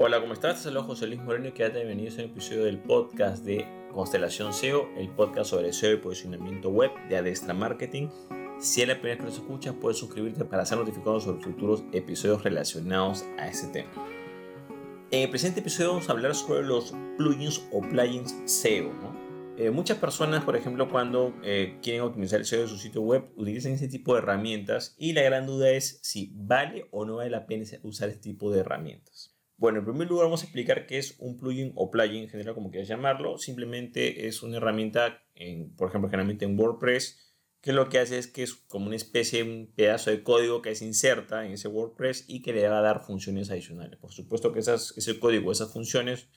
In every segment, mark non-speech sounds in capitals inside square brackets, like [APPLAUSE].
Hola, ¿cómo estás? Soy José Luis Moreno y quédate bienvenido a un episodio del podcast de Constelación SEO, el podcast sobre SEO y posicionamiento web de Adestra Marketing. Si es la primera vez que nos escuchas, puedes suscribirte para ser notificado sobre futuros episodios relacionados a este tema. En el presente episodio vamos a hablar sobre los plugins o plugins SEO. Eh, muchas personas, por ejemplo, cuando eh, quieren optimizar el SEO de su sitio web, utilizan este tipo de herramientas y la gran duda es si vale o no vale la pena usar este tipo de herramientas. Bueno, en primer lugar vamos a explicar qué es un plugin o plugin en general, como quieras llamarlo. Simplemente es una herramienta, en, por ejemplo, generalmente en WordPress, que lo que hace es que es como una especie, un pedazo de código que se inserta en ese WordPress y que le va a dar funciones adicionales. Por supuesto que esas, ese código, esas funciones,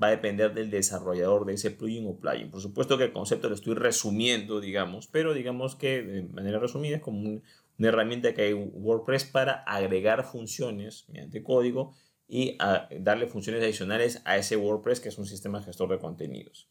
va a depender del desarrollador de ese plugin o plugin. Por supuesto que el concepto lo estoy resumiendo, digamos, pero digamos que de manera resumida es como una herramienta que hay en WordPress para agregar funciones mediante código y darle funciones adicionales a ese WordPress que es un sistema gestor de contenidos.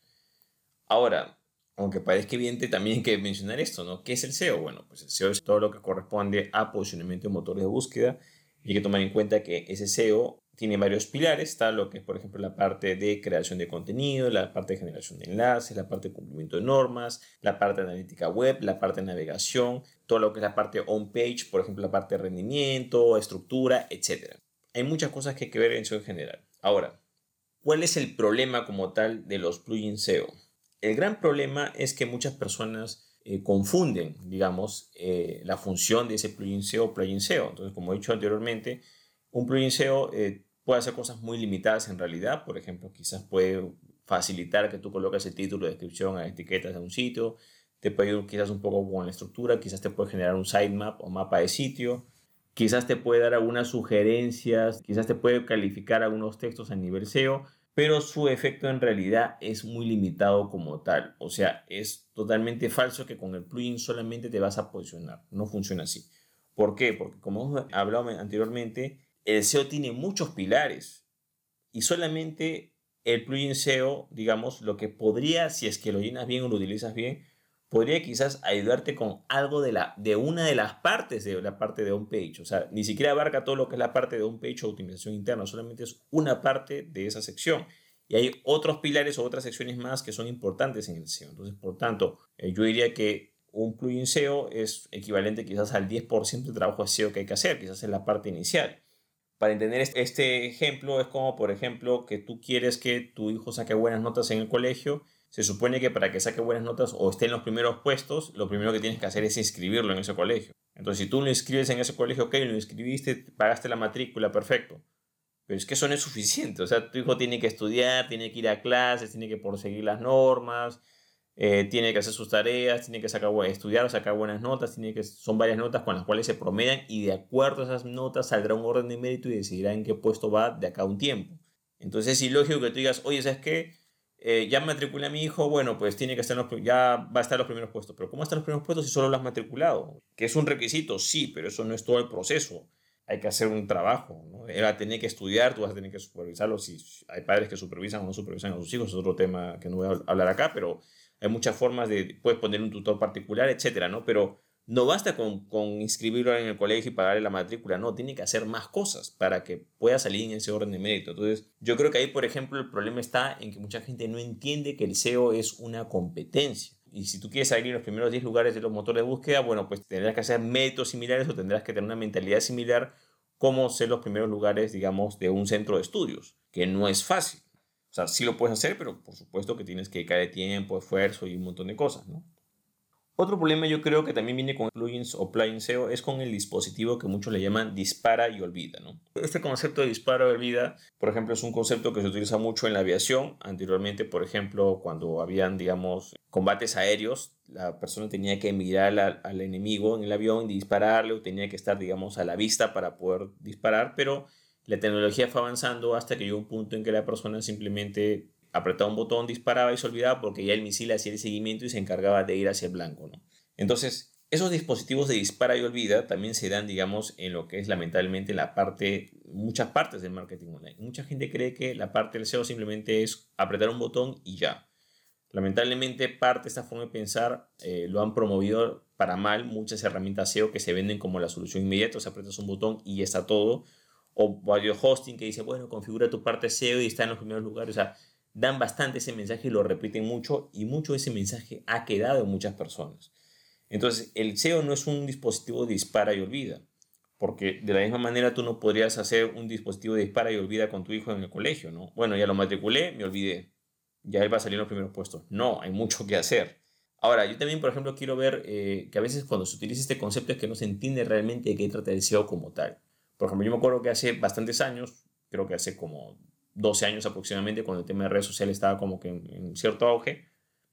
Ahora, aunque parezca evidente, también hay que mencionar esto, ¿no? ¿Qué es el SEO? Bueno, pues el SEO es todo lo que corresponde a posicionamiento de motores de búsqueda y hay que tomar en cuenta que ese SEO tiene varios pilares, está lo que es, por ejemplo, la parte de creación de contenido, la parte de generación de enlaces, la parte de cumplimiento de normas, la parte de analítica web, la parte de navegación, todo lo que es la parte on-page, por ejemplo, la parte de rendimiento, estructura, etc hay muchas cosas que hay que ver en SEO en general. Ahora, ¿cuál es el problema como tal de los plugins SEO? El gran problema es que muchas personas eh, confunden, digamos, eh, la función de ese plugin SEO o plugin SEO. Entonces, como he dicho anteriormente, un plugin SEO eh, puede hacer cosas muy limitadas en realidad. Por ejemplo, quizás puede facilitar que tú coloques el título, descripción, a etiquetas de un sitio. Te puede ayudar quizás un poco con la estructura. Quizás te puede generar un sitemap o mapa de sitio quizás te puede dar algunas sugerencias, quizás te puede calificar algunos textos a nivel SEO, pero su efecto en realidad es muy limitado como tal. O sea, es totalmente falso que con el plugin solamente te vas a posicionar. No funciona así. ¿Por qué? Porque como hemos hablado anteriormente, el SEO tiene muchos pilares y solamente el plugin SEO, digamos, lo que podría, si es que lo llenas bien o lo utilizas bien, podría quizás ayudarte con algo de, la, de una de las partes de la parte de page O sea, ni siquiera abarca todo lo que es la parte de page o optimización interna, solamente es una parte de esa sección. Y hay otros pilares o otras secciones más que son importantes en el SEO. Entonces, por tanto, eh, yo diría que un plugin SEO es equivalente quizás al 10% del trabajo de SEO que hay que hacer, quizás en la parte inicial. Para entender este ejemplo, es como, por ejemplo, que tú quieres que tu hijo saque buenas notas en el colegio se supone que para que saque buenas notas o esté en los primeros puestos, lo primero que tienes que hacer es inscribirlo en ese colegio. Entonces, si tú lo inscribes en ese colegio, ok, lo inscribiste, pagaste la matrícula, perfecto. Pero es que eso no es suficiente. O sea, tu hijo tiene que estudiar, tiene que ir a clases, tiene que seguir las normas, eh, tiene que hacer sus tareas, tiene que sacar, estudiar, sacar buenas notas, tiene que, son varias notas con las cuales se promedian y de acuerdo a esas notas saldrá un orden de mérito y decidirá en qué puesto va de acá a un tiempo. Entonces es ilógico que tú digas, oye, ¿sabes qué? Eh, ya matriculé a mi hijo, bueno, pues tiene que estar los, ya va a estar en los primeros puestos. Pero ¿cómo están los primeros puestos si solo lo has matriculado? Que es un requisito, sí, pero eso no es todo el proceso. Hay que hacer un trabajo, ¿no? Él va a tener que estudiar, tú vas a tener que supervisarlo. Si hay padres que supervisan o no supervisan a sus hijos, es otro tema que no voy a hablar acá, pero hay muchas formas de, puedes poner un tutor particular, etcétera, ¿no? Pero no basta con, con, inscribirlo en el colegio y pagarle la matrícula, no, tiene que hacer más cosas para que pueda salir en ese orden de mérito. Entonces, yo creo que ahí, por ejemplo, el problema está en que mucha gente no entiende que el SEO es una competencia. Y si tú quieres salir en los primeros 10 lugares de los motores de búsqueda, bueno, pues tendrás que hacer méritos similares o tendrás que tener una mentalidad similar como ser los primeros lugares, digamos, de un centro de estudios, que no es fácil. O sea, sí lo puedes hacer, pero por supuesto que tienes que dedicar tiempo, esfuerzo y un montón de cosas, ¿no? Otro problema yo creo que también viene con plugins o plugins SEO es con el dispositivo que muchos le llaman dispara y olvida. ¿no? Este concepto de dispara y olvida, por ejemplo, es un concepto que se utiliza mucho en la aviación. Anteriormente, por ejemplo, cuando habían, digamos, combates aéreos, la persona tenía que mirar al, enemigo en el avión y dispararle o tenía que estar, digamos, a la vista para poder disparar, pero la tecnología fue avanzando hasta que llegó un punto en que la persona simplemente apretaba un botón, disparaba y se olvidaba porque ya el misil hacía el seguimiento y se encargaba de ir hacia el blanco. ¿no? Entonces, esos dispositivos de dispara y olvida también se dan, digamos, en lo que es lamentablemente la parte, muchas partes del marketing online. Mucha gente cree que la parte del SEO simplemente es apretar un botón y ya. Lamentablemente, parte de esta forma de pensar eh, lo han promovido para mal muchas herramientas SEO que se venden como la solución inmediata, o sea, apretas un botón y está todo o varios hosting que dice, bueno, configura tu parte SEO y está en los primeros lugares. O sea, dan bastante ese mensaje y lo repiten mucho y mucho ese mensaje ha quedado en muchas personas. Entonces, el SEO no es un dispositivo de dispara y olvida, porque de la misma manera tú no podrías hacer un dispositivo de dispara y olvida con tu hijo en el colegio, ¿no? Bueno, ya lo matriculé, me olvidé, ya él va a salir en los primeros puestos. No, hay mucho que hacer. Ahora, yo también, por ejemplo, quiero ver eh, que a veces cuando se utiliza este concepto es que no se entiende realmente de qué trata el SEO como tal. Por ejemplo, yo me acuerdo que hace bastantes años, creo que hace como 12 años aproximadamente, cuando el tema de redes sociales estaba como que en cierto auge,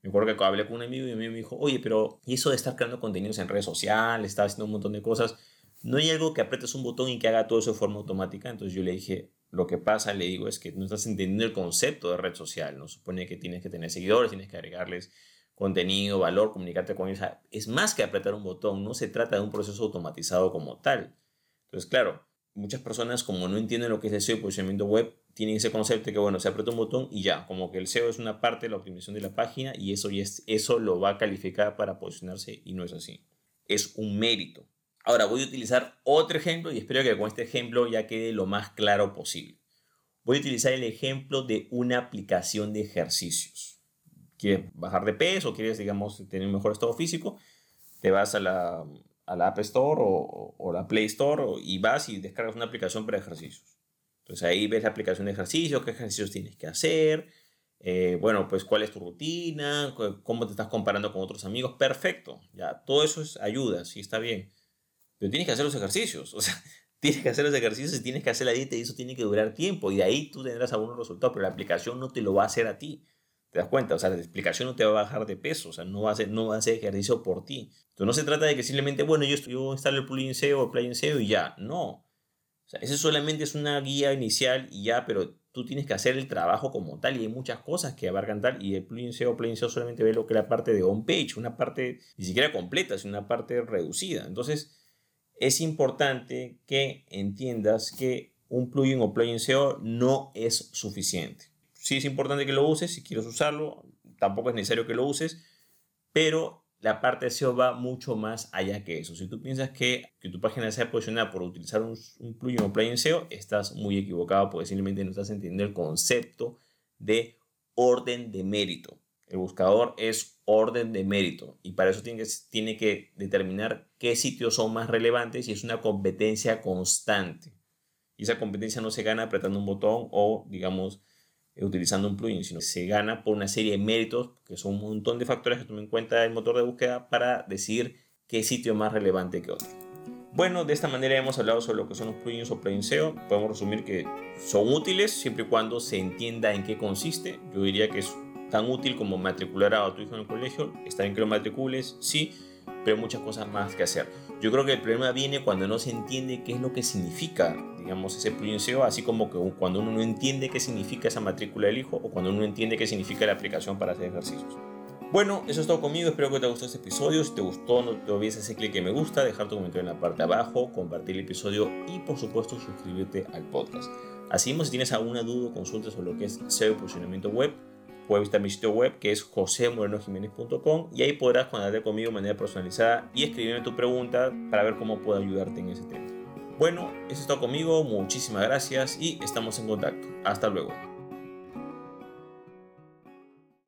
me acuerdo que hablé con un amigo y a mí me dijo, oye, pero ¿y eso de estar creando contenidos en redes sociales, estar haciendo un montón de cosas? ¿No hay algo que apretes un botón y que haga todo eso de forma automática? Entonces yo le dije, lo que pasa, le digo, es que no estás entendiendo el concepto de red social. No supone que tienes que tener seguidores, tienes que agregarles contenido, valor, comunicarte con ellos. Es más que apretar un botón, no se trata de un proceso automatizado como tal. Entonces, claro, muchas personas como no entienden lo que es el SEO y posicionamiento web, tienen ese concepto de que, bueno, se aprieta un botón y ya, como que el SEO es una parte de la optimización de la página y eso, y es, eso lo va a calificar para posicionarse y no es así. Es un mérito. Ahora voy a utilizar otro ejemplo y espero que con este ejemplo ya quede lo más claro posible. Voy a utilizar el ejemplo de una aplicación de ejercicios. ¿Quieres bajar de peso quieres, digamos, tener un mejor estado físico? Te vas a la, a la App Store o, o la Play Store y vas y descargas una aplicación para ejercicios. Entonces ahí ves la aplicación de ejercicios, qué ejercicios tienes que hacer, eh, bueno, pues cuál es tu rutina, cómo te estás comparando con otros amigos, perfecto, ya, todo eso es ayuda, sí, está bien, pero tienes que hacer los ejercicios, o sea, [LAUGHS] tienes que hacer los ejercicios y tienes que hacer la dieta y eso tiene que durar tiempo y de ahí tú tendrás algunos resultados, pero la aplicación no te lo va a hacer a ti. ¿Te das cuenta? O sea, la aplicación no te va a bajar de peso, o sea, no va a hacer, no va a hacer ejercicio por ti. Entonces no se trata de que simplemente, bueno, yo, yo instalo el plugin SEO o el plugin SEO y ya. No. O sea, eso solamente es una guía inicial y ya, pero tú tienes que hacer el trabajo como tal y hay muchas cosas que abarcan tal y el plugin SEO plugin SEO solamente ve lo que es la parte de on page, una parte ni siquiera completa, sino una parte reducida. Entonces, es importante que entiendas que un plugin o plugin SEO no es suficiente. Sí es importante que lo uses si quieres usarlo, tampoco es necesario que lo uses, pero la parte SEO va mucho más allá que eso. Si tú piensas que, que tu página sea posicionada por utilizar un, un plugin o plugin SEO, estás muy equivocado porque simplemente no estás entendiendo el concepto de orden de mérito. El buscador es orden de mérito y para eso tiene que, tiene que determinar qué sitios son más relevantes y es una competencia constante. Y esa competencia no se gana apretando un botón o, digamos, utilizando un plugin, sino que se gana por una serie de méritos, que son un montón de factores que toma en cuenta el motor de búsqueda para decidir qué sitio es más relevante que otro. Bueno, de esta manera hemos hablado sobre lo que son los plugins o plugins SEO. Podemos resumir que son útiles siempre y cuando se entienda en qué consiste. Yo diría que es tan útil como matricular a tu hijo en el colegio. Está bien que lo matricules, sí, pero hay muchas cosas más que hacer. Yo creo que el problema viene cuando no se entiende qué es lo que significa digamos, ese plugin SEO, así como que cuando uno no entiende qué significa esa matrícula del hijo o cuando uno no entiende qué significa la aplicación para hacer ejercicios. Bueno, eso es todo conmigo, espero que te gustó este episodio, si te gustó no te olvides ese clic que me gusta, dejar tu comentario en la parte de abajo, compartir el episodio y por supuesto suscribirte al podcast. Así mismo si tienes alguna duda o consulta sobre lo que es SEO y posicionamiento web, puedes visitar mi sitio web que es josemorenojiménez.com y ahí podrás contactar conmigo de manera personalizada y escribirme tu pregunta para ver cómo puedo ayudarte en ese tema. Bueno, eso es todo conmigo, muchísimas gracias y estamos en contacto. Hasta luego.